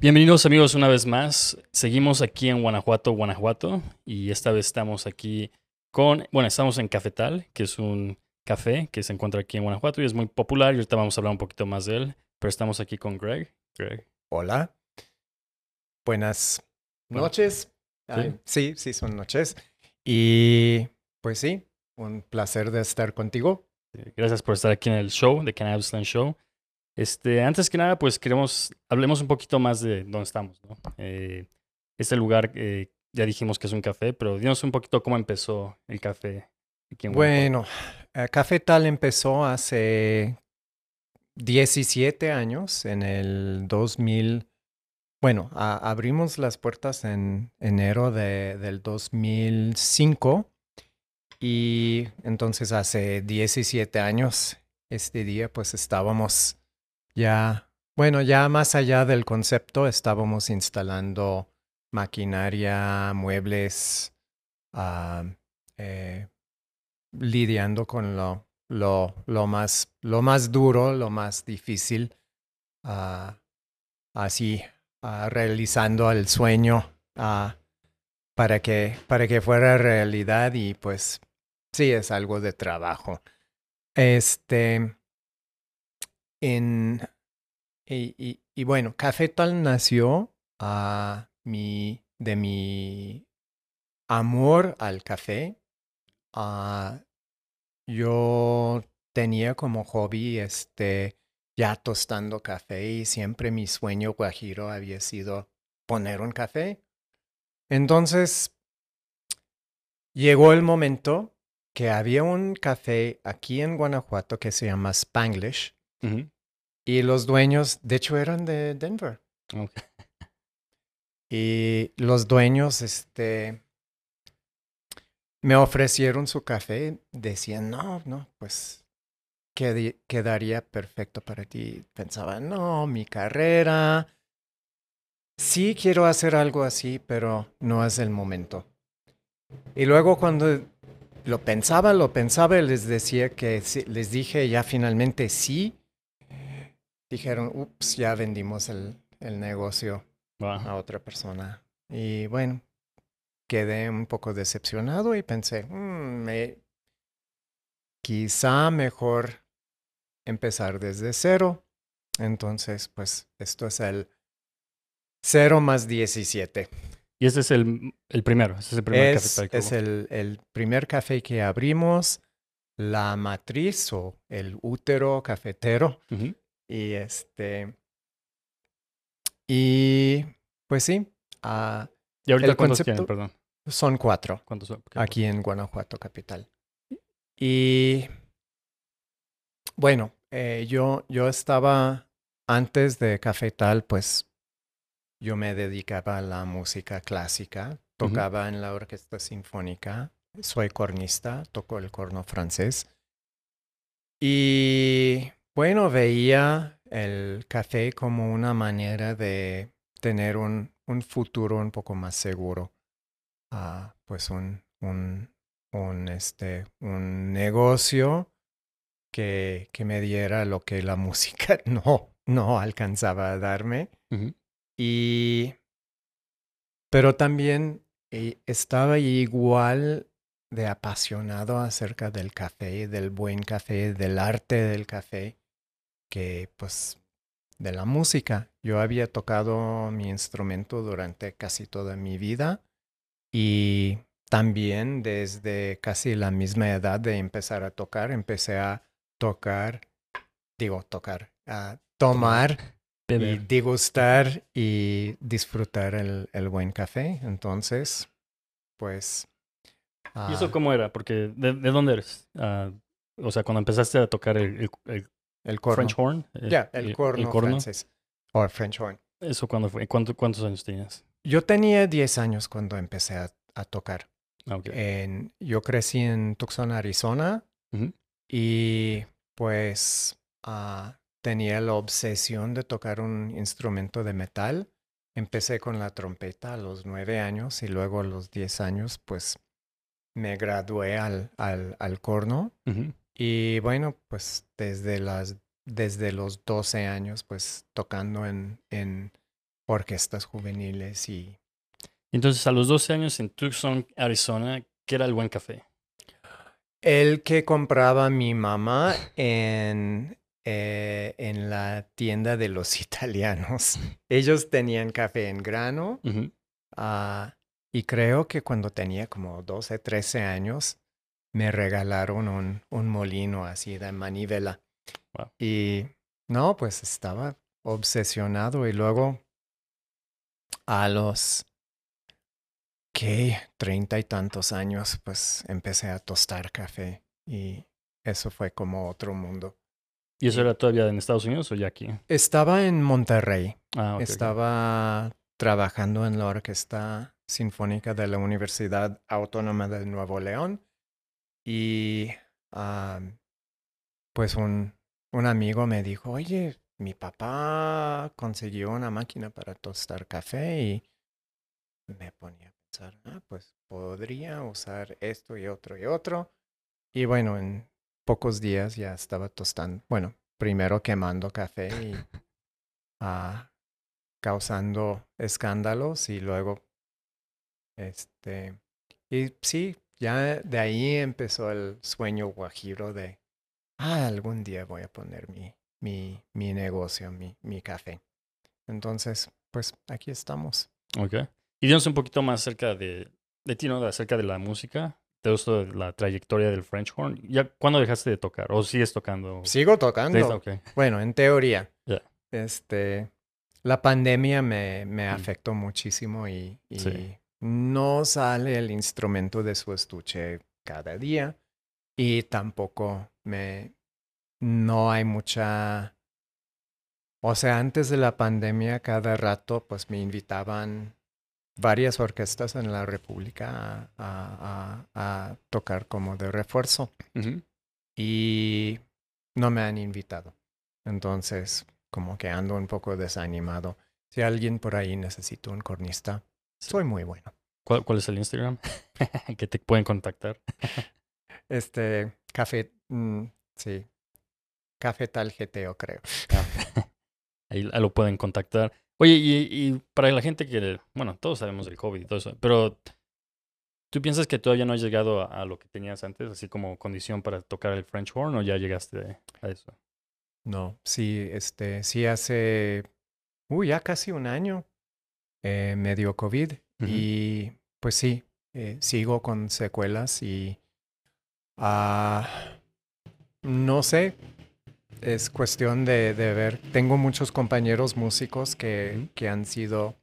Bienvenidos amigos una vez más. Seguimos aquí en Guanajuato, Guanajuato, y esta vez estamos aquí con, bueno, estamos en Cafetal, que es un café que se encuentra aquí en Guanajuato y es muy popular y ahorita vamos a hablar un poquito más de él, pero estamos aquí con Greg. Greg. Hola. Buenas Bueno, noches. ¿sí? Ay, sí, sí, son noches. Y pues sí, un placer de estar contigo. Gracias por estar aquí en el show, de Cannabis Land Show. Este, antes que nada, pues queremos, hablemos un poquito más de dónde estamos, ¿no? Eh, este lugar, eh, ya dijimos que es un café, pero dinos un poquito cómo empezó el café. Bueno, eh, Café Tal empezó hace 17 años, en el 2000. Bueno, abrimos las puertas en enero de- del 2005 y entonces hace 17 años, este día, pues estábamos ya, bueno, ya más allá del concepto, estábamos instalando maquinaria, muebles, ah, eh, lidiando con lo, lo, lo, más, lo más duro, lo más difícil, ah, así ah, realizando el sueño para, que, para que fuera realidad y pues sí es algo de trabajo. Este, en, y, y, y bueno, Café Tal nació a mi, de mi amor al café. Ah, yo tenía como hobby este ya tostando café y siempre mi sueño guajiro había sido poner un café. Entonces llegó el momento que había un café aquí en Guanajuato que se llama Spanglish Y los dueños, de hecho, eran de Denver. Y los dueños, este, me ofrecieron su café. Decían, no, no, pues quedaría perfecto para ti. Pensaba, no, mi carrera. Sí quiero hacer algo así, pero no es el momento. Y luego cuando lo pensaba, lo pensaba y les decía que les dije ya finalmente sí. Dijeron, ups, ya vendimos el, el negocio Wow. a otra persona. Y bueno, quedé un poco decepcionado y pensé, "Mm, me- quizá mejor empezar desde cero. Entonces, pues esto es el 0 más 17. Y este es el, el primero, este es el primer Es, café es el, el primer café que abrimos, la matriz o el útero cafetero. Ujú. Y este. Y pues sí, ah, ¿Y ahorita El cuántos concepto- tienen? Perdón. son cuatro ¿Cuántos son? Aquí en Guanajuato capital. Y bueno, eh, yo, yo estaba antes de Cafetal, pues yo me dedicaba a la música clásica, tocaba en la orquesta sinfónica, soy cornista, toco el corno francés. Y bueno, veía el café como una manera de tener un, un futuro un poco más seguro. Ah, pues un, un, un, este, un negocio que, que me diera lo que la música no, no alcanzaba a darme. Y, pero también eh, estaba igual de apasionado acerca del café, del buen café, del arte del café, que pues de la música. Yo había tocado mi instrumento durante casi toda mi vida y también desde casi la misma edad de empezar a tocar, empecé a tocar, digo tocar, a tomar y Beber. degustar y disfrutar el, el buen café. Entonces, pues... ¿Y eso ah, cómo era? Porque, ¿de, de dónde eres? Ah, o sea, cuando empezaste a tocar el, el- el el corno. French horn. eh, Ya, el corno, francés. O French horn. ¿Eso cuándo fue? ¿Cuánto- ¿Cuántos años tenías? Yo tenía 10 años cuando empecé a, a tocar. Ah. En, yo crecí en Tucson, Arizona, y pues ah, tenía la obsesión de tocar un instrumento de metal. Empecé con la trompeta a los nueve años y luego a los 10 años pues me gradué al, al, al corno. Y bueno, pues desde, las, desde los 12 años pues tocando en, en orquestas juveniles y Entonces, a los 12 años en Tucson, Arizona, ¿qué era el buen café? el que compraba mi mamá en, eh, en la tienda de los italianos. Ellos tenían café en grano ah, y creo que cuando tenía como 12, 13 años me regalaron un, un molino así de manivela. Wow. Y no, pues estaba obsesionado y luego a los ¿qué? treinta y tantos años, pues empecé a tostar café y eso fue como otro mundo. ¿Y eso era todavía en Estados Unidos o ya aquí? Estaba en Monterrey, Ah, estaba trabajando en la Orquesta Sinfónica de la Universidad Autónoma de Nuevo León y pues un, un amigo me dijo, oye, mi papá consiguió una máquina para tostar café y me ponía a pensar, ah, pues podría usar esto y otro y otro. Y bueno, en pocos días ya estaba tostando, bueno, primero quemando café y ah, causando escándalos y luego, este, y sí, ya de ahí empezó el sueño guajiro de, ah, algún día voy a poner mi, mi, mi negocio, mi, mi café. Entonces, pues aquí estamos. Ok. Y dinos un poquito más acerca de, de ti, ¿no? Acerca de la música. Te gusta la trayectoria del French horn. ¿Ya cuándo dejaste de tocar? ¿O sigues tocando? Sigo tocando. ok. Bueno, en teoría. Ya. Este, la pandemia me, me Mm. afectó muchísimo y, y Sí. No sale el instrumento de su estuche cada día y tampoco me, no hay mucha, o sea, antes de la pandemia cada rato pues me invitaban varias orquestas en la República a, a- a- a tocar como de refuerzo y no me han invitado. Entonces, como que ando un poco desanimado. Si alguien por ahí necesita un cornista. Soy muy bueno. ¿Cuál, cuál es el Instagram? que te pueden contactar. Este, café, mm, sí, café tal GTO creo. Ahí lo pueden contactar. Oye, y, y para la gente que, bueno, todos sabemos del COVID y todo eso, pero ¿tú piensas que todavía no has llegado a, a lo que tenías antes, así como condición para tocar el French horn o ya llegaste a eso? No, sí, este, sí hace, uy, ya casi un año eh, me dio COVID y pues sí, eh, sigo con secuelas y ah, no sé, es cuestión de, de ver. Tengo muchos compañeros músicos que, han sido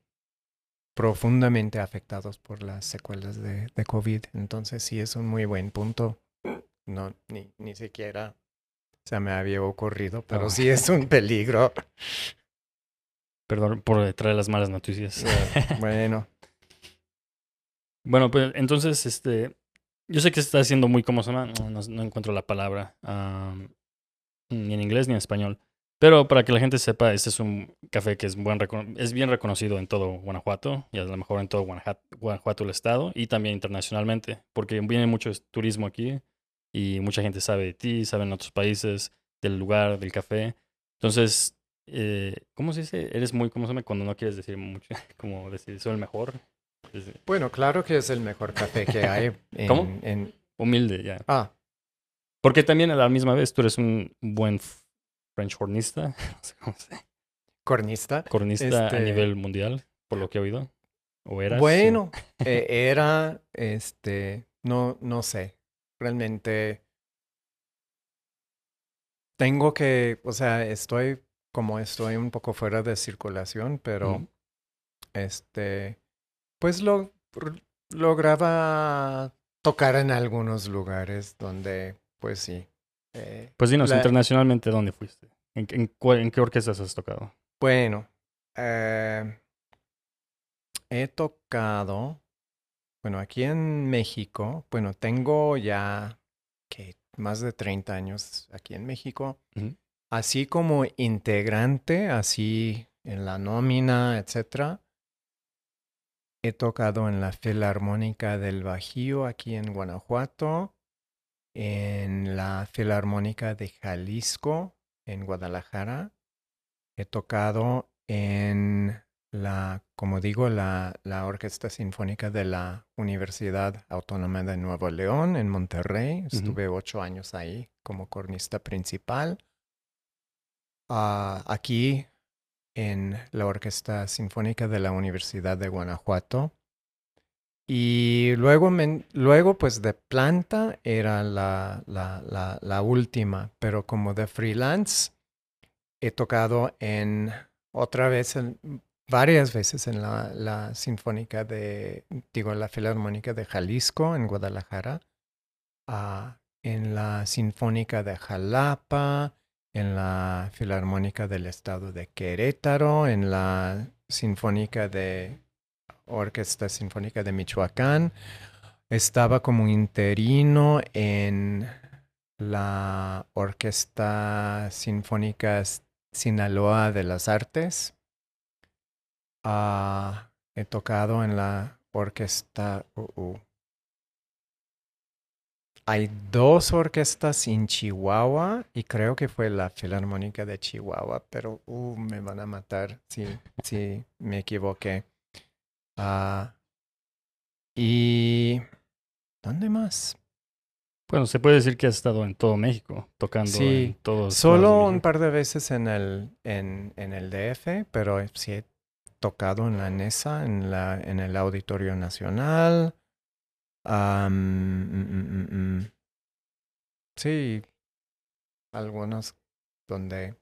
profundamente afectados por las secuelas de, de COVID, entonces sí es un muy buen punto. No, ni, ni siquiera se me había ocurrido, pero Oh. sí es un peligro. Perdón por traer las malas noticias. bueno, Bueno, pues entonces, este, yo sé que está haciendo muy como se llama, no, no- no encuentro la palabra, ni en inglés ni en español. Pero para que la gente sepa, este es un café que es, buen es bien reconocido en todo Guanajuato y a lo mejor en todo Guanajuato, Guanajuato el estado y también internacionalmente, porque viene mucho turismo aquí y mucha gente sabe de ti, sabe en otros países, del lugar, del café. Entonces, eh, ¿cómo se dice? Eres muy, ¿cómo se llama? Cuando no quieres decir mucho, como decir, soy el mejor. Bueno, claro que es el mejor café que hay. En, ¿Cómo? en- Humilde, ya. ah, Porque también a la misma vez tú eres un buen French hornista, no sé cómo se cornista. cornista a Este- nivel mundial, por lo que he oído. ¿O eras? Bueno, eh, era, este, no, no sé, realmente tengo que, o sea, estoy como estoy un poco fuera de circulación, pero este, pues lo lograba tocar en algunos lugares donde, pues sí. eh, Pues dinos, la- internacionalmente, ¿dónde fuiste? ¿En, qué- en, en qué orquestas has tocado? Bueno, eh, he tocado, bueno, aquí en México, bueno, tengo ya que más de 30 años aquí en México. Así como integrante, así en la nómina, etcétera. He tocado en la Filarmónica del Bajío aquí en Guanajuato, en la Filarmónica de Jalisco en Guadalajara. He tocado en la, como digo, la, la Orquesta Sinfónica de la Universidad Autónoma de Nuevo León en Monterrey. Estuve ocho años ahí como cornista principal. Ah, aquí en la Orquesta Sinfónica de la Universidad de Guanajuato. Y luego, luego pues de planta era la, la, la, última, pero como de freelance he tocado en otra vez, en, varias veces en la, Sinfónica de, digo, la Filarmónica de Jalisco en Guadalajara, ah, en la Sinfónica de Jalapa, en la Filarmónica del Estado de Querétaro, en la Sinfónica de Orquesta Sinfónica de Michoacán. Estaba como interino en la Orquesta Sinfónica Sinaloa de las Artes. Ah, he tocado en la orquesta. Hay dos orquestas en Chihuahua y creo que fue la Filarmónica de Chihuahua, pero uh, me van a matar si, si me equivoqué. Ah, y... ¿Dónde más? Bueno, se puede decir que has estado en todo México, tocando sí, en todos. Solo un par de veces en el, en, en el DF, pero sí he tocado en la NESA, en, la, en el Auditorio Nacional. Mm, mm, mm, sí, algunos donde...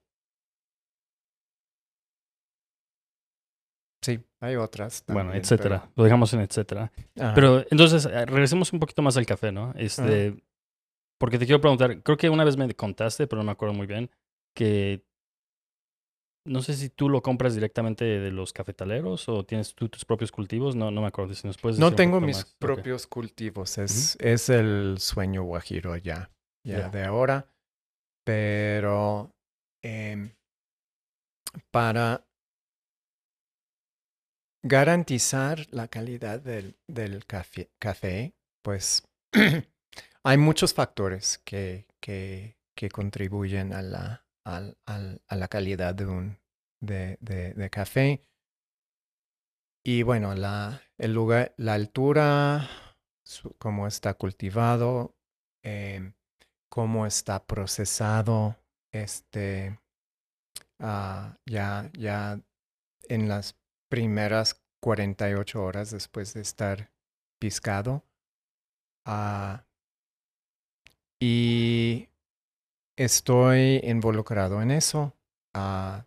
Sí, hay otras. bueno, etcétera. Lo dejamos en etcétera. Pero entonces, eh, regresemos un poquito más al café, ¿no? Este, Porque te quiero preguntar, creo que una vez me contaste, pero no me acuerdo muy bien, que no sé si tú lo compras directamente de los cafetaleros o tienes tú tus propios cultivos. No, no me acuerdo si nos puedes decir No tengo mis propios cultivos. Es, es el sueño guajiro ya, ya de ahora. Pero em, para garantizar la calidad del, del café, café, pues hay muchos factores que, que, que contribuyen a la, al, al, a la calidad de un de, de, café. Y bueno, la, el lugar, la altura, cómo está cultivado, eh, cómo está procesado, este, uh, ya, ya en las primeras 48 horas después de estar piscado. Uh, y estoy involucrado en eso. Uh,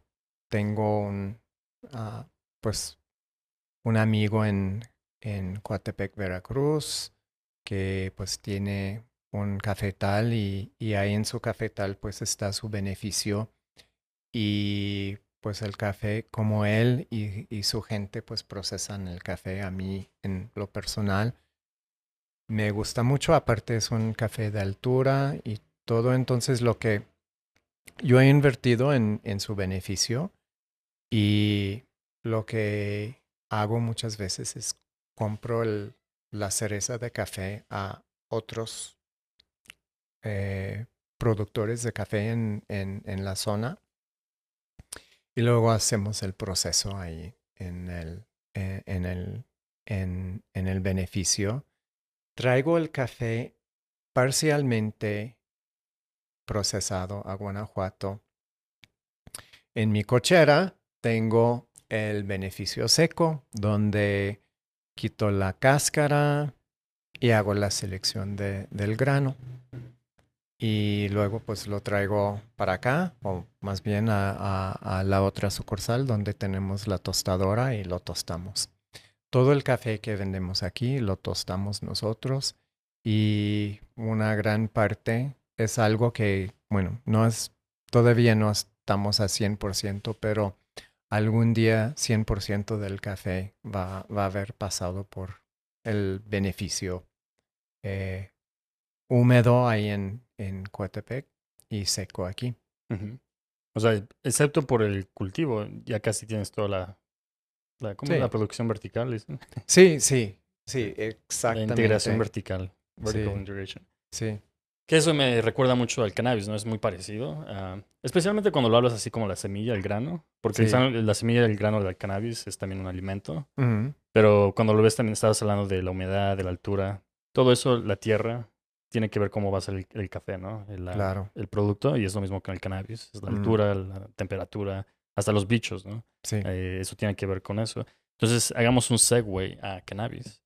tengo un, uh, pues, un amigo en, en Coatepec, Veracruz, que pues tiene un cafetal y, y ahí en su cafetal pues está su beneficio y pues el café como él y, y, su gente pues procesan el café a mí en lo personal me gusta mucho aparte es un café de altura y todo entonces lo que yo he invertido en, en su beneficio y lo que hago muchas veces es compro el, la cereza de café a otros eh, productores de café en, en, la zona y luego hacemos el proceso ahí en el, eh, en, el, en el beneficio. Traigo el café parcialmente procesado a Guanajuato en mi cochera tengo el beneficio seco, donde quito la cáscara y hago la selección de, del grano. Y luego pues lo traigo para acá, o más bien a, a, la otra sucursal donde tenemos la tostadora y lo tostamos. Todo el café que vendemos aquí lo tostamos nosotros y una gran parte es algo que, bueno, no es, todavía no estamos a 100%, pero algún día 100% del café va, va, a haber pasado por el beneficio eh, húmedo ahí en, en Coatepec y seco aquí. O sea, excepto por el cultivo, ya casi tienes toda la, la, ¿cómo la producción vertical. Sí, sí, sí, exactamente. La integración vertical, vertical sí. integration. Sí. Que eso me recuerda mucho al cannabis, ¿no? Es muy parecido. ah, especialmente cuando lo hablas así como la semilla, el grano. Porque Sí. la semilla del grano del cannabis es también un alimento. Pero cuando lo ves también estabas hablando de la humedad, de la altura. Todo eso, la tierra, tiene que ver cómo va a ser el, el café, ¿no? El, la- Claro. el producto. Y es lo mismo con el cannabis. Es la altura, la temperatura, hasta los bichos, ¿no? Sí. Eh, eso tiene que ver con eso. Entonces, hagamos un segue a cannabis.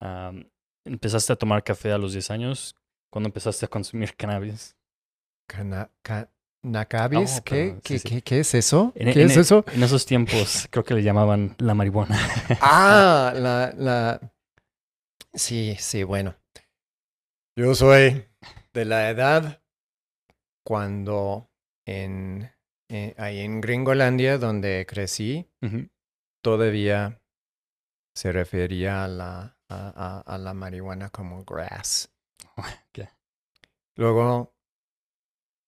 Am, empezaste a tomar café a los 10 años. ¿Cuándo empezaste a consumir cannabis? Cana- ca- ¿Nacabis? Oh, ¿Qué, sí, qué, sí. qué- qué es eso? En- ¿Qué en- es eso? En esos tiempos creo que le llamaban la marihuana. Ah, la, la... Sí, sí, bueno. Yo soy de la edad cuando en, eh, ahí en Gringolandia, donde crecí, todavía se refería a la, a, a- a la marihuana como grass. Ok. Luego,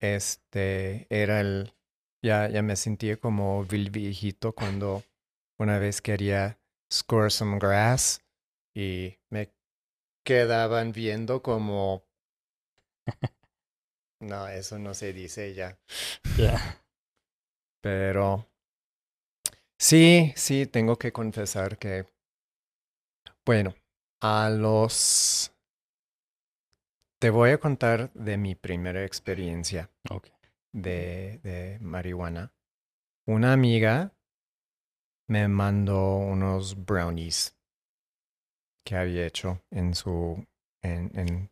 este, era el, ya, ya me sentía como vil viejito cuando una vez quería score some grass y me quedaban viendo como, no, eso no se dice ya. Ya. Pero sí, sí, tengo que confesar que, bueno, a los... Te voy a contar de mi primera experiencia de, de marihuana. Una amiga me mandó unos brownies que había hecho en su, en, en,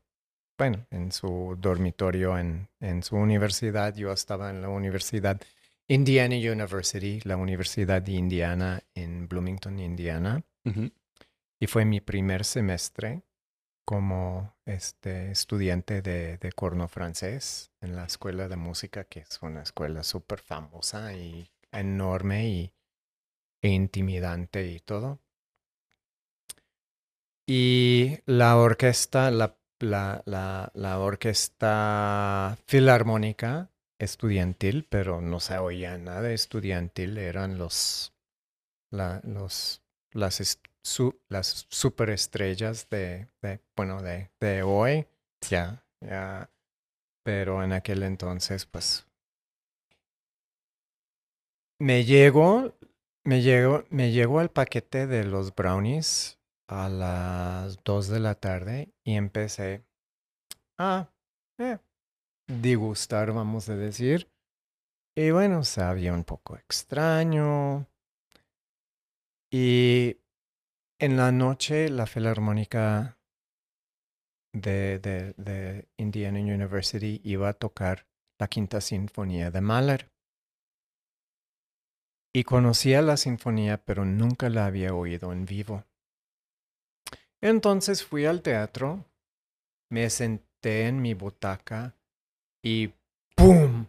bueno, en su dormitorio en, en su universidad. Yo estaba en la universidad Indiana University, la Universidad de Indiana en Bloomington, Indiana. Y fue mi primer semestre como este estudiante de, de corno francés en la escuela de música, que es una escuela súper famosa y enorme y, e intimidante y todo. Y la orquesta, la, la, la, la orquesta filarmónica estudiantil, pero no se oía nada estudiantil, eran los, los, las, su- las superestrellas de, de bueno, de, de hoy, ya, ya, pero en aquel entonces, pues, me llegó, me llegó, me llegó el paquete de los brownies a las 2 de la tarde y empecé a eh, vamos a decir. Y bueno, sabía un poco extraño. Y en la noche la Filarmónica de, de, Indiana University iba a tocar la Quinta Sinfonía de Mahler. Y conocía la sinfonía, pero nunca la había oído en vivo. Entonces fui al teatro, me senté en mi butaca y ¡pum!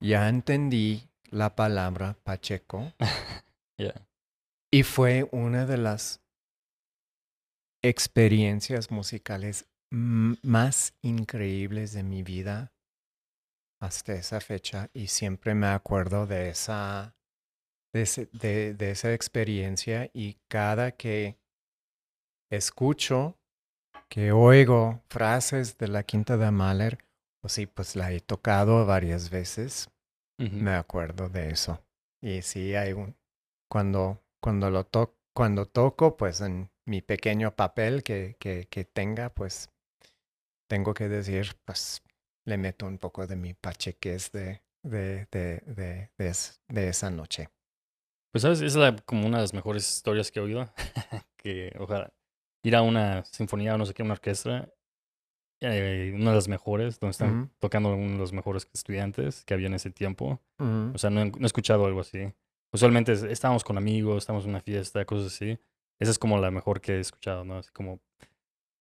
Ya entendí la palabra Pacheco Ya. Y fue una de las experiencias musicales más increíbles de mi vida hasta esa fecha y siempre me acuerdo de esa de, ese- de- de esa experiencia y cada que escucho que oigo frases de la Quinta de Mahler, pues sí, pues la he tocado varias veces, me acuerdo de eso. Y sí, hay un, cuando, cuando lo to cuando toco, pues en mi pequeño papel que, que, que tenga, pues tengo que decir, pues le meto un poco de mi pacheques de, de, de, de, de, es- de esa noche. Pues, ¿sabes? Es la- como una de las mejores historias que he oído. que, ojalá, ir a una sinfonía o no sé qué, una orquesta, eh, una de las mejores, donde están Ujú. tocando uno de los mejores estudiantes que había en ese tiempo. O sea, no he, no he escuchado algo así. Usualmente es- estábamos con amigos, estamos en una fiesta, cosas así. Esa es como la mejor que he escuchado, ¿no? Así como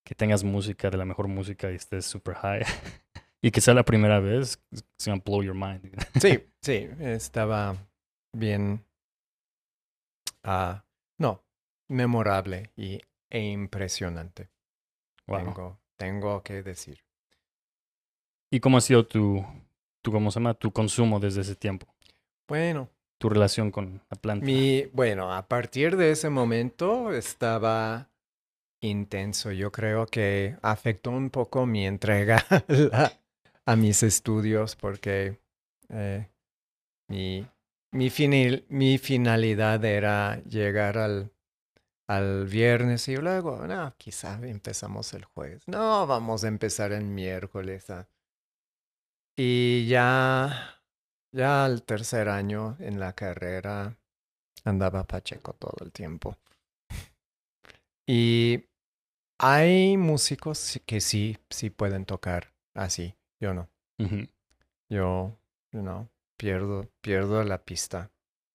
que tengas música, de la mejor música y estés super high. y que sea la primera vez, it's gonna blow your mind. Sí, sí, estaba bien, ah, no, memorable y, e impresionante. Wow. Tengo, tengo que decir. ¿Y cómo ha sido tu, tu, cómo se llama? Tu consumo desde ese tiempo? Bueno, Tu relación con la planta. bueno, a partir de ese momento estaba intenso. Yo creo que afectó un poco mi entrega a mis estudios porque eh, mi, mi, finil- mi finalidad era llegar al, al viernes y luego, no, quizá empezamos el jueves. No, vamos a empezar el miércoles. ah. Y ya, ya al tercer año en la carrera andaba Pacheco todo el tiempo. Y hay músicos que sí, sí pueden tocar así. Yo no. Yo, you know, pierdo, pierdo la pista.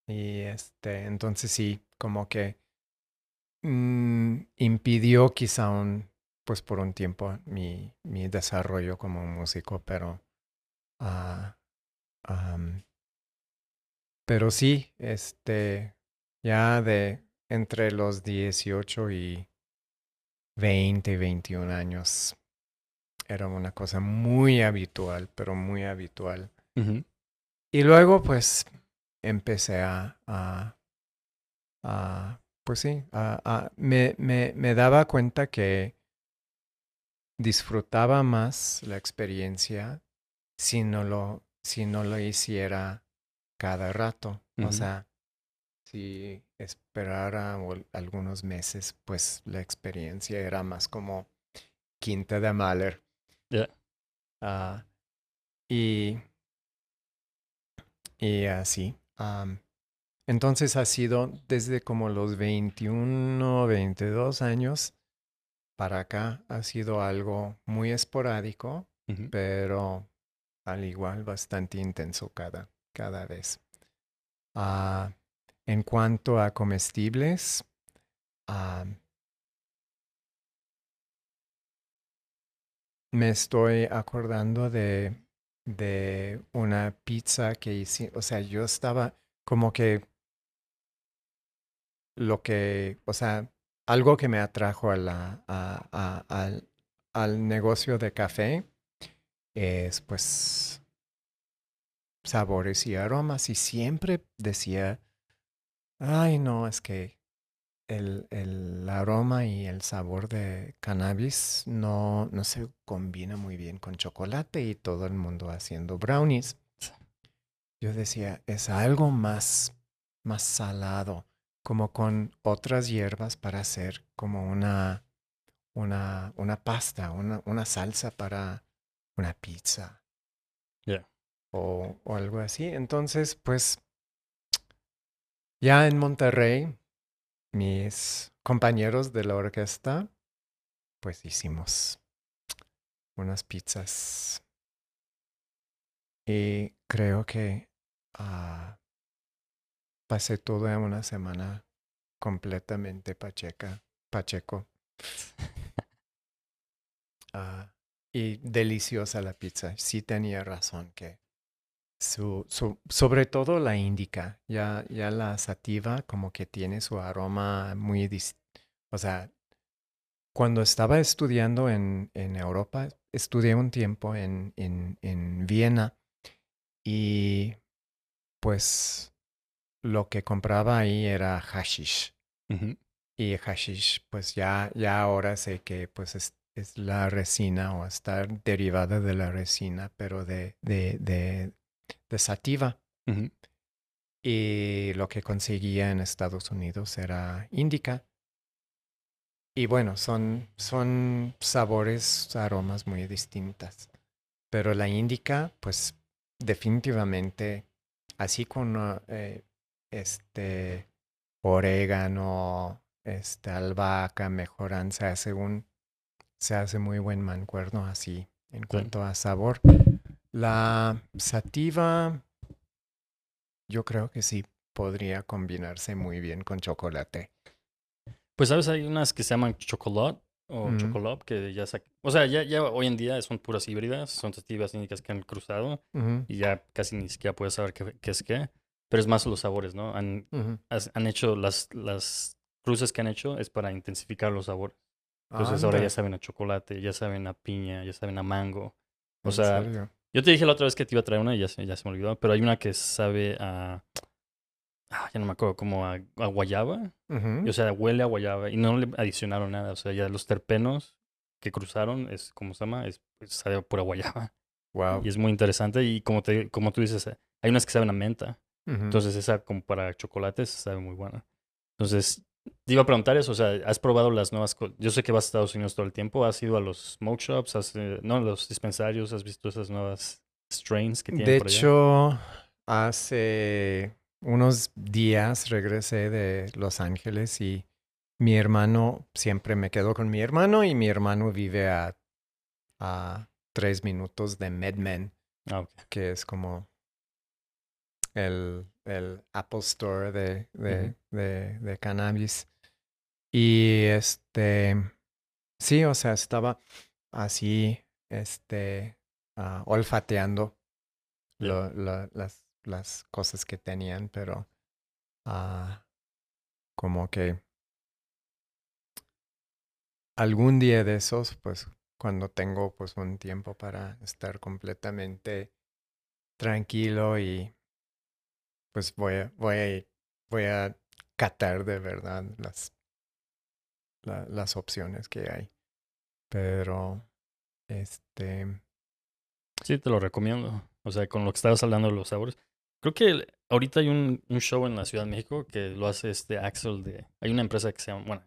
Y este, entonces sí, como que mm, impidió quizá un, pues por un tiempo mi, mi desarrollo como músico, pero, ah, pero sí, este, ya de entre los 18 y 20, 21 años, era una cosa muy habitual, pero muy habitual. Y luego, pues, empecé a, a, a- pues sí, a, a- me, me, me daba cuenta que disfrutaba más la experiencia si no lo, si no lo hiciera cada rato. O sea, si esperara algunos meses, pues la experiencia era más como Quinta de Mahler. Ah, y, y así. entonces ha sido desde como los 21, 22 años para acá, ha sido algo muy esporádico, pero al igual bastante intenso cada, cada vez. Ah, en cuanto a comestibles, am, me estoy acordando de, una pizza que hice, o sea, yo estaba como que lo que, o sea, algo que me atrajo a la, al, al negocio de café es pues sabores y aromas y siempre decía, ay no, es que el, el aroma y el sabor de cannabis no, no se combina muy bien con chocolate y todo el mundo haciendo brownies. Yo decía, es algo más, más salado, como con otras hierbas para hacer como una, una, una pasta, una, una salsa para una pizza. Ya. O, o algo así. Entonces, pues, ya en Monterrey, mis compañeros de la orquesta, pues hicimos unas pizzas. Y creo que ah, pasé toda una semana completamente pacheca, pacheco. Ah, y deliciosa la pizza. Sí tenía razón que su, su- sobre todo la índica, ya, ya la sativa como que tiene su aroma muy dis- o sea, cuando estaba estudiando en, en Europa, estudié un tiempo en, en, en Viena y pues lo que compraba ahí era hashish. Y hashish, pues ya, ya ahora sé que pues es, es la resina o está derivada de la resina, pero de, de, de, de sativa. Y lo que conseguía en Estados Unidos era índica. Y bueno, son, son sabores, aromas muy distintas. Pero la índica, pues definitivamente, así con uh, eh, este orégano, este albahaca, mejoran, se hace un, se hace muy buen mancuerno así en cuanto a sabor. La sativa, yo creo que sí podría combinarse muy bien con chocolate. Pues, ¿sabes? Hay unas que se llaman chocolate o chocolate que ya sa- O sea, ya, ya hoy en día son puras híbridas, son sativas índicas que han cruzado y ya casi ni siquiera puedes saber qué, qué es qué. Pero es más los sabores, ¿no? Han, has- han hecho las, las cruces que han hecho es para intensificar los sabores. Entonces ahora Anda, ya saben a chocolate, ya saben a piña, ya saben a mango. O ¿en sea, serio? Yo te dije la otra vez que te iba a traer una y ya se, ya se me olvidó, pero hay una que sabe a... ah, ya no me acuerdo, como a, a guayaba. Ujú. Y, o sea, huele a guayaba y no le adicionaron nada. O sea, ya los terpenos que cruzaron, es como se llama, es, es- sabe a pura guayaba. Wow. Y es muy interesante. Y como, te, como tú dices, eh, hay unas que saben a menta. Ujú. Entonces esa como para chocolates sabe muy buena. Entonces, te iba a preguntar eso, o sea, ¿has probado las nuevas? Yo sé que vas a Estados Unidos todo el tiempo, ¿has ido a los smoke shops? Has, eh, no, los dispensarios, ¿has visto esas nuevas strains que tienen De por allá? hecho, hace unos días regresé de Los Ángeles y mi hermano, siempre me quedo con mi hermano y mi hermano vive a, a tres minutos de MedMen, Ah, ok. que es como el, el Apple Store de, de, de, de cannabis. Y este, sí, o sea, estaba así, este, ah, olfateando Ya. lo- lo- las, las cosas que tenían, pero ah, como que algún día de esos, pues cuando tengo pues un tiempo para estar completamente tranquilo y pues voy a, voy a, voy a catar de verdad las, la- las opciones que hay. Pero, este, Sí, te lo recomiendo. O sea, con lo que estabas hablando de los sabores. Creo que ahorita hay un, un show en la Ciudad de México que lo hace este Axel de... Hay una empresa que se llama... Bueno,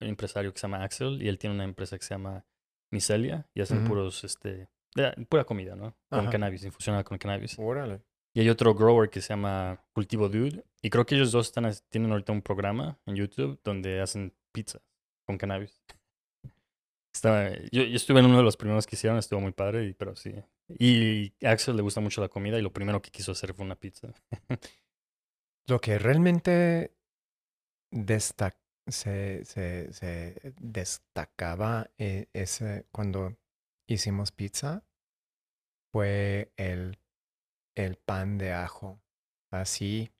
hay un empresario que se llama Axel y él tiene una empresa que se llama Micelia y hacen puros, este... de- pura comida, ¿no? Con Ajá. cannabis, infusionada con cannabis. órale. Y hay otro grower que se llama Cultivo Dude. Y creo que ellos dos tienen ahorita un programa en YouTube donde hacen pizza con cannabis. Estaba, yo, yo estuve en uno de los primeros que hicieron, estuvo muy padre, pero sí. Y a Axel le gusta mucho la comida y lo primero que quiso hacer fue una pizza. Lo que realmente destac se, se, se destacaba eh, ese, cuando hicimos pizza fue el, el pan de ajo. Así,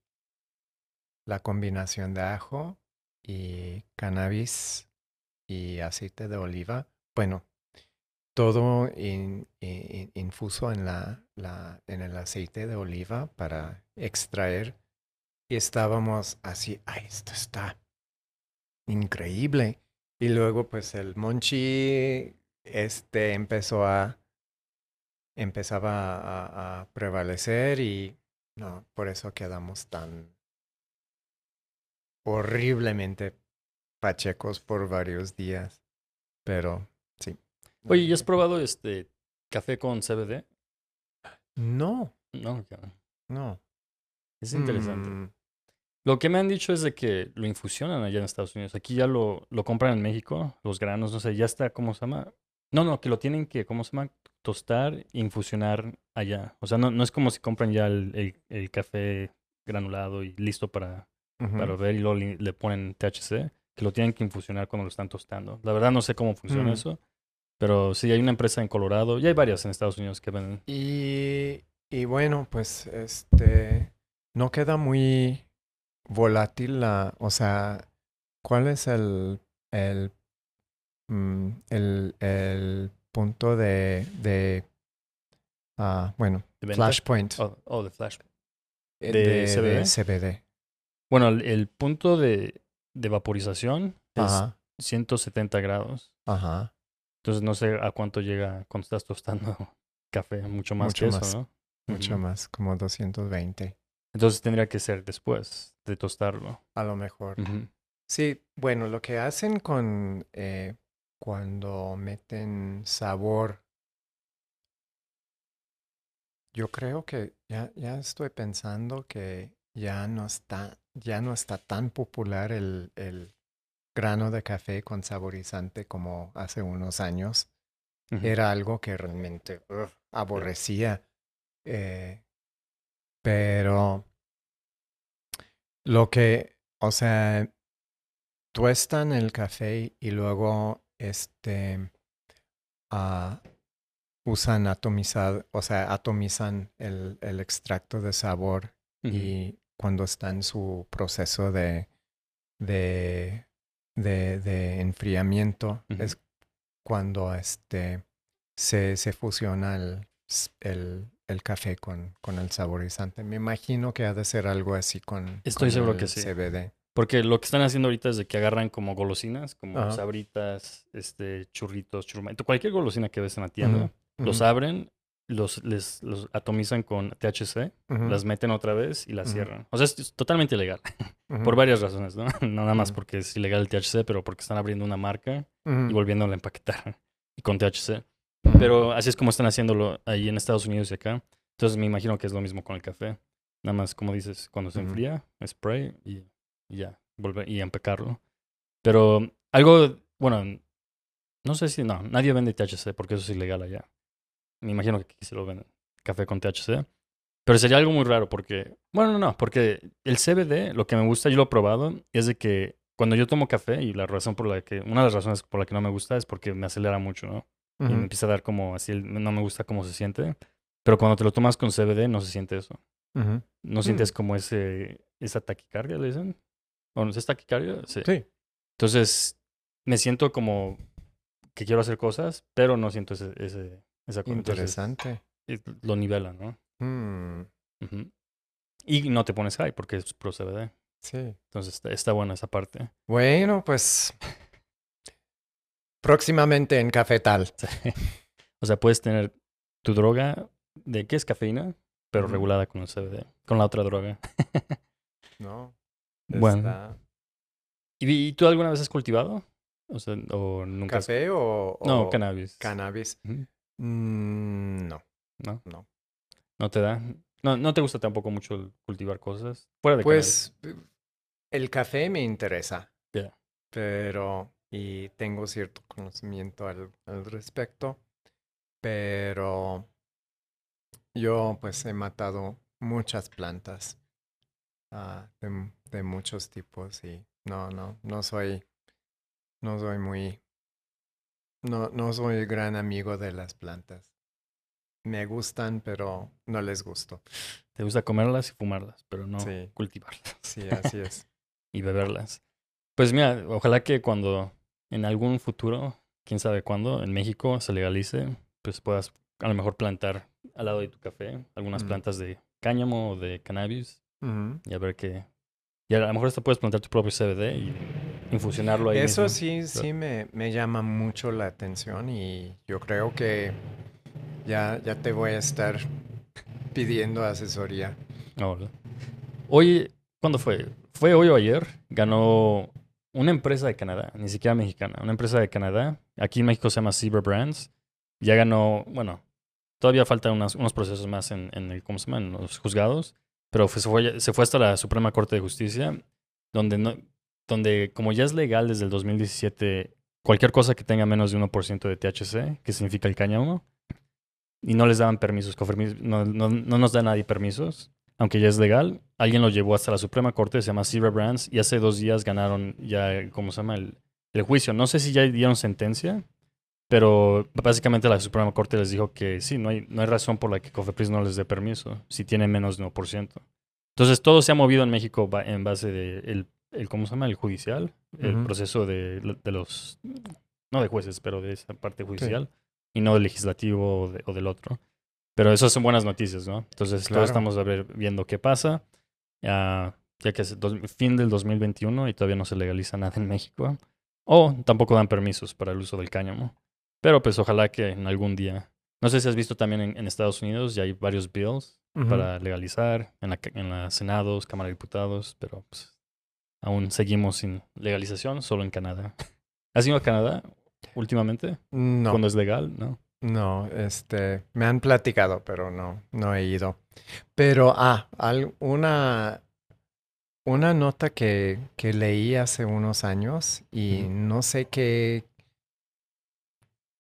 la combinación de ajo y cannabis y aceite de oliva. Bueno, todo in- in- infuso en, la, la, en el aceite de oliva para extraer. Y estábamos así, ay, esto está increíble. Y luego, pues, el Monchi este, empezó a, empezaba a, a prevalecer y no, por eso quedamos tan horriblemente pachecos por varios días. Pero, sí. Oye, ¿y has probado este café con CBD? No, No, no. es interesante. Mm, Lo que me han dicho es de que lo infusionan allá en Estados Unidos. Aquí ya lo, lo compran en México, los granos, no sé, ya está, ¿cómo se llama? No, no, que lo tienen que, ¿cómo se llama? Tostar e infusionar allá. O sea, no, no es como si compran ya el, el- el café granulado y listo para, ujú. para ver y luego le, le ponen THC, que lo tienen que infusionar cuando lo están tostando. La verdad no sé cómo funciona Mm. eso, pero sí hay una empresa en Colorado y hay varias en Estados Unidos que venden. Y, y bueno, pues este no queda muy volátil la, o sea, ¿cuál es el el mm, el, el punto de de ah, bueno, ¿De flashpoint Oh, oh, de Flash. eh, ¿de de, CBD? de CBD? Bueno, el, el punto de, de vaporización es Ajá, 170 grados. ajá. Entonces no sé a cuánto llega cuando estás tostando café, mucho más Mucho que más, eso, ¿no? Mucho más, como 220 Entonces tendría que ser después de tostarlo. a lo mejor. Sí, bueno, lo que hacen con eh, cuando meten sabor, yo creo que ya, ya estoy pensando que ya no está, ya no está tan popular el, el grano de café con saborizante como hace unos años. Era algo que realmente aborrecía. eh, pero lo que, o sea, tuestan el café y luego este ah, usan atomizado, o sea, atomizan el, el extracto de sabor y cuando está en su proceso de, de, de, de enfriamiento es cuando este se, se fusiona el, el, el café con, con el saborizante. Me imagino que ha de ser algo así con, Estoy con seguro el que sí. CBD. Porque lo que están haciendo ahorita es de que agarran como golosinas, como Ajá. sabritas, este, churritos, churrumitos, cualquier golosina que ves en la tienda, los abren, los, les, los atomizan con THC, las meten otra vez y las cierran. O sea, es totalmente ilegal, por varias razones, ¿no? No nada más porque es ilegal el THC, pero porque están abriendo una marca y volviéndola a empaquetar y con THC. Pero así es como están haciéndolo ahí en Estados Unidos y acá. Entonces me imagino que es lo mismo con el café. Nada más, como dices, cuando se enfría, spray y, y ya, volver y empacarlo. Pero algo, bueno, no sé si, no, nadie vende THC porque eso es ilegal allá. Me imagino que aquí se lo venden, café con THC. Pero sería algo muy raro porque, bueno, no, no, porque el CBD, lo que me gusta, yo lo he probado, es de que cuando yo tomo café y la razón por la que, una de las razones por la que no me gusta es porque me acelera mucho, ¿no? y me empieza a dar como así, no me gusta cómo se siente. Pero cuando te lo tomas con CBD no se siente eso. No sientes como ese, esa taquicardia, le dicen. ¿O no es taquicardia? Sí. Sí. Entonces, me siento como que quiero hacer cosas, pero no siento ese, ese, esa cosa. Interesante. es- lo nivela, ¿no? Mm, Ujú. Y no te pones high porque es pro CBD. sí. Entonces, está, está buena esa parte. Bueno, pues próximamente en Cafetal. Sí. O sea, puedes tener tu droga de qué es cafeína, pero regulada con el CBD, con la otra droga. No. Bueno. Está- ¿Y, tú alguna vez has cultivado? O sea, o nunca has- ¿Café o, No, cannabis. cannabis? Mm, no. ¿No? No. ¿No te da? No, no te gusta tampoco mucho cultivar cosas fuera de Pues el café me interesa. Ya. Pero, y tengo cierto conocimiento al, al respecto, pero yo pues he matado muchas plantas ah, de, de muchos tipos y no, no, no soy, no soy muy, no, no soy gran amigo de las plantas. Me gustan, pero no les gusto. Te gusta comerlas y fumarlas, pero no Sí. cultivarlas Sí, así es. y beberlas. Pues mira, ojalá que cuando en algún futuro, quién sabe cuándo, en México se legalice, pues puedas a lo mejor plantar al lado de tu café algunas Mm. plantas de cáñamo o de cannabis Y a ver qué. Y a lo mejor hasta puedes plantar tu propio CBD y infusionarlo ahí. Eso mismo. sí, sí me, me llama mucho la atención y yo creo que ya, ya te voy a estar pidiendo asesoría. Hoy, ¿cuándo fue? Fue hoy o ayer. Ganó una empresa de Canadá, ni siquiera mexicana, una empresa de Canadá. Aquí en México se llama Zebra Brands. Ya ganó, bueno, todavía faltan unas- unos procesos más en, en el, ¿cómo se llama? En los juzgados. Pero se, fue, se fue hasta la Suprema Corte de Justicia, donde, no, donde como ya es legal desde el 2017, cualquier cosa que tenga menos de 1% de THC, que significa el cáñamo, y no les daban permisos, no, no, no nos da nadie permisos, aunque ya es legal. Alguien lo llevó hasta la Suprema Corte, se llama Zebra Brands, y hace dos días ganaron ya, ¿cómo se llama? El, el juicio. No sé si ya dieron sentencia, pero básicamente la Suprema Corte les dijo que sí, no hay, no hay razón por la que Cofepris no les dé permiso si tiene menos de 1%. Entonces todo se ha movido en México en base de el, el ¿cómo se llama? El judicial, el proceso de, de los, no de jueces, pero de esa parte judicial y no del legislativo o, de- o del otro. Pero eso son buenas noticias, ¿no? Entonces Claro. todos estamos a ver, viendo qué pasa. Ya, ya que es dos- fin del 2021 y todavía no se legaliza nada en México. O tampoco dan permisos para el uso del cáñamo. Pero pues ojalá que en algún día. No sé si has visto también en, en Estados Unidos, ya hay varios bills para legalizar en la, en la Senados, Cámara de Diputados, pero pues aún seguimos sin legalización, solo en Canadá. ¿Has ido a Canadá últimamente? No, Cuando es legal, ¿no? no, este, me han platicado, pero no, no he ido. Pero, ah, una, una nota que, que leí hace unos años y no sé qué,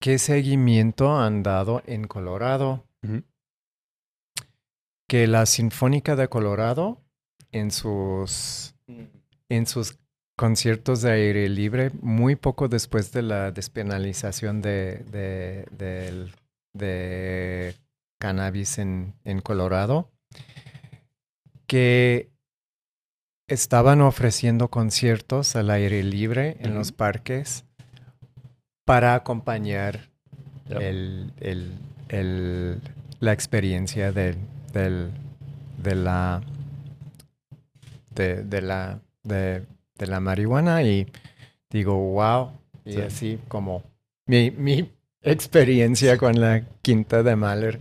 qué seguimiento han dado en Colorado. Que la Sinfónica de Colorado en sus, en sus conciertos de aire libre, muy poco después de la despenalización de, de, del- de cannabis en, en Colorado, que estaban ofreciendo conciertos al aire libre en los parques para acompañar el, el, el, la experiencia del, del, de la de, de la de, de la marihuana y digo, wow, y Sí. así como mi, mi experiencia con la quinta de Mahler.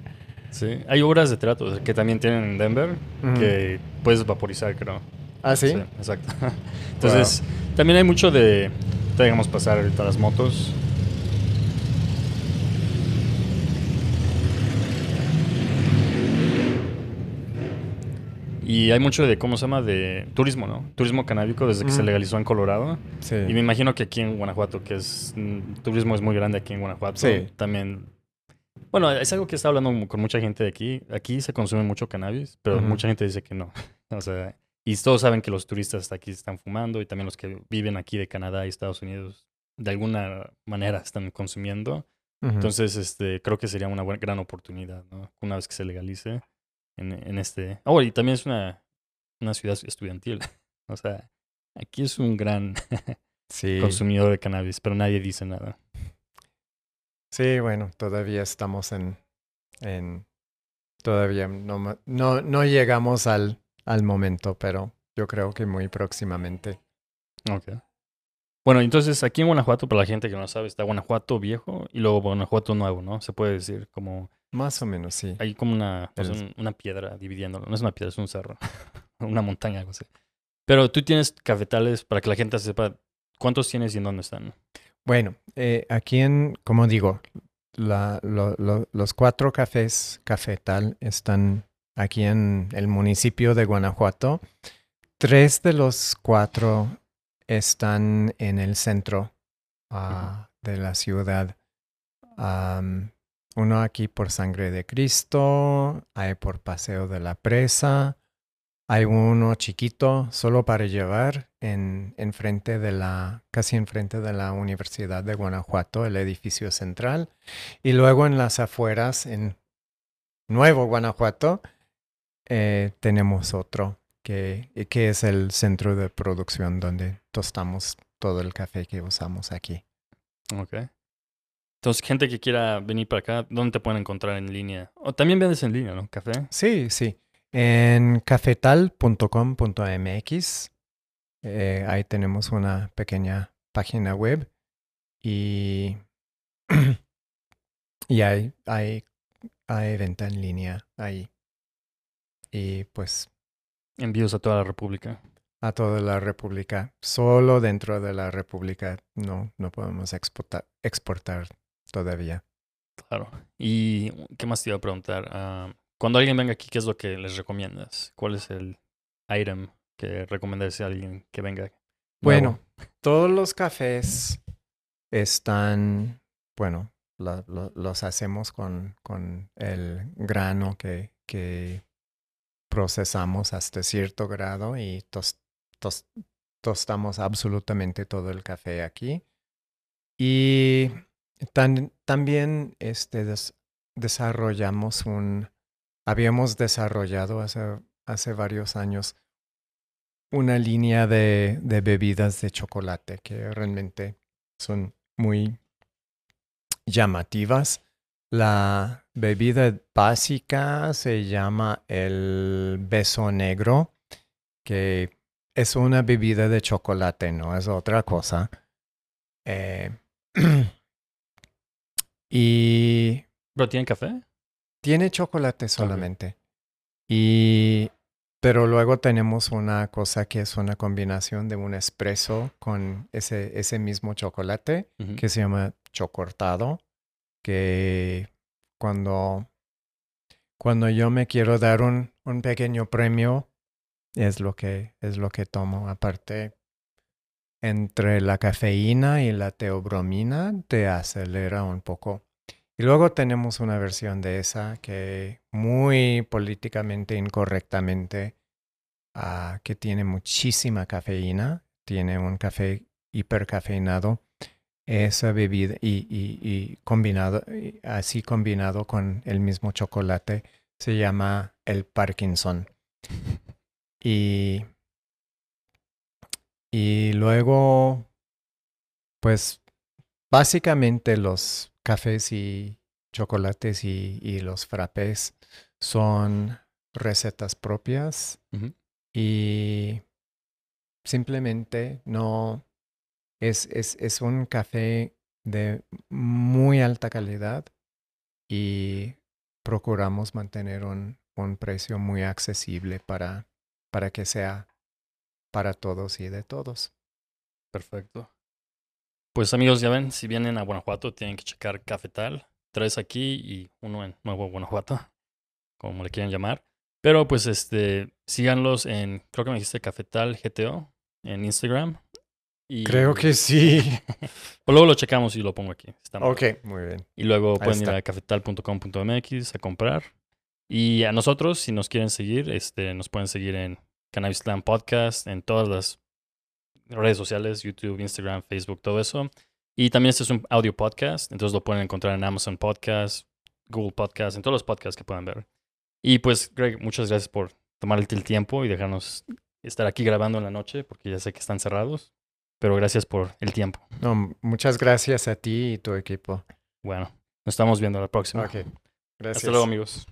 Sí. Hay obras de teatro que también tienen en Denver que puedes vaporizar, creo. ¿Ah, sí? exacto. Entonces, también hay mucho de. Te dejamos pasar ahorita las motos. Y hay mucho de, ¿cómo se llama? De turismo, ¿no? Turismo canábico desde que se legalizó en Colorado. Sí. Y me imagino que aquí en Guanajuato, que es. mm, turismo es muy grande aquí en Guanajuato. Sí. También. Bueno, es algo que está hablando con mucha gente de aquí. Aquí se consume mucho cannabis, pero mucha gente dice que no. O sea, y todos saben que los turistas aquí están fumando y también los que viven aquí de Canadá y Estados Unidos de alguna manera están consumiendo. Entonces, este, creo que sería una buena, gran oportunidad, ¿no? Una vez que se legalice en, en este... Oh, y también es una, una ciudad estudiantil. o sea, aquí es un gran sí. consumidor de cannabis, pero nadie dice nada. Sí, bueno, todavía estamos en, en todavía no, no, no llegamos al, al momento, pero yo creo que muy próximamente. Ok. Bueno, entonces aquí en Guanajuato, para la gente que no sabe, está Guanajuato viejo y luego Guanajuato nuevo, ¿no? Se puede decir como... Más o menos, sí. Hay como una, pues, un- una piedra dividiéndolo. No es una piedra, es un cerro. una montaña, algo así. Pero tú tienes cafetales para que la gente sepa cuántos tienes y en dónde están. Bueno, eh, aquí en, como digo, la, lo- lo- los cuatro cafés cafetal están aquí en el municipio de Guanajuato. Tres de los cuatro están en el centro ah, de la ciudad. Uno aquí por Sangre de Cristo, hay por Paseo de la Presa, hay uno chiquito solo para llevar en enfrente de la casi enfrente de la Universidad de Guanajuato, el edificio central, y luego en las afueras en Nuevo Guanajuato eh, tenemos otro que, que es el centro de producción donde tostamos todo el café que usamos aquí. Ok. Entonces, gente que quiera venir para acá, ¿dónde te pueden encontrar en línea? O también vendes en línea, ¿no? Café. Sí, sí. En cafetal.com.mx. eh, ahí tenemos una pequeña página web y, y hay, hay, hay venta en línea ahí. Y pues Envíos a toda la República. a toda la República. Solo dentro de la República no, no podemos exportar, exportar todavía. Claro. ¿Y qué más te iba a preguntar? Ah, cuando alguien venga aquí, ¿qué es lo que les recomiendas? ¿Cuál es el item que recomendarías a alguien que venga? nuevo? Bueno, todos los cafés están, bueno, lo- lo- los hacemos con, con el grano que, que procesamos hasta cierto grado y tos- tos- tostamos absolutamente todo el café aquí. Y también este, des- desarrollamos un, habíamos desarrollado hace, hace varios años una línea de, de bebidas de chocolate que realmente son muy llamativas. La bebida básica se llama el beso negro, que es una bebida de chocolate, no es otra cosa. Eh, y ¿Pero tienen café? tiene chocolate solamente. Y pero luego tenemos una cosa que es una combinación de un espresso con ese, ese mismo chocolate que se llama chocortado, que cuando, cuando yo me quiero dar un, un pequeño premio, es lo que, es lo que tomo. Aparte, entre la cafeína y la teobromina te acelera un poco. Y luego tenemos una versión de esa que muy políticamente incorrectamente, ah, que tiene muchísima cafeína, tiene un café hipercafeinado. Esa bebida y, y, y combinado, y así combinado con el mismo chocolate, se llama el Parkinson. Y, y luego, pues básicamente los cafés y, chocolates y, y los frappés son recetas propias y simplemente no es, es, es un café de muy alta calidad y procuramos mantener un, un precio muy accesible para, para que sea para todos y de todos. Perfecto. Pues amigos, ya ven, si vienen a Guanajuato tienen que checar Cafetal. Tres aquí y uno en Nuevo Guanajuato, como le quieran llamar. Pero pues este, síganlos en, creo que me dijiste Cafetal GTO en Instagram. Y, Creo que sí. O luego lo checamos y lo pongo aquí. Está ok, muy bien. Y luego Ahí pueden ir a cafetal.com.mx a comprar. Y a nosotros, si nos quieren seguir, este, nos pueden seguir en Cannabis Slam Podcast, en todas las redes sociales, YouTube, Instagram, Facebook, todo eso. Y también este es un audio podcast, entonces lo pueden encontrar en Amazon Podcast, Google Podcast, en todos los podcasts que puedan ver. Y pues, Greg, muchas gracias por tomarte el tiempo y dejarnos estar aquí grabando en la noche, porque ya sé que están cerrados. Pero gracias por el tiempo. No, muchas gracias a ti y tu equipo. Bueno, nos estamos viendo la próxima. Ok, gracias. Hasta luego, amigos.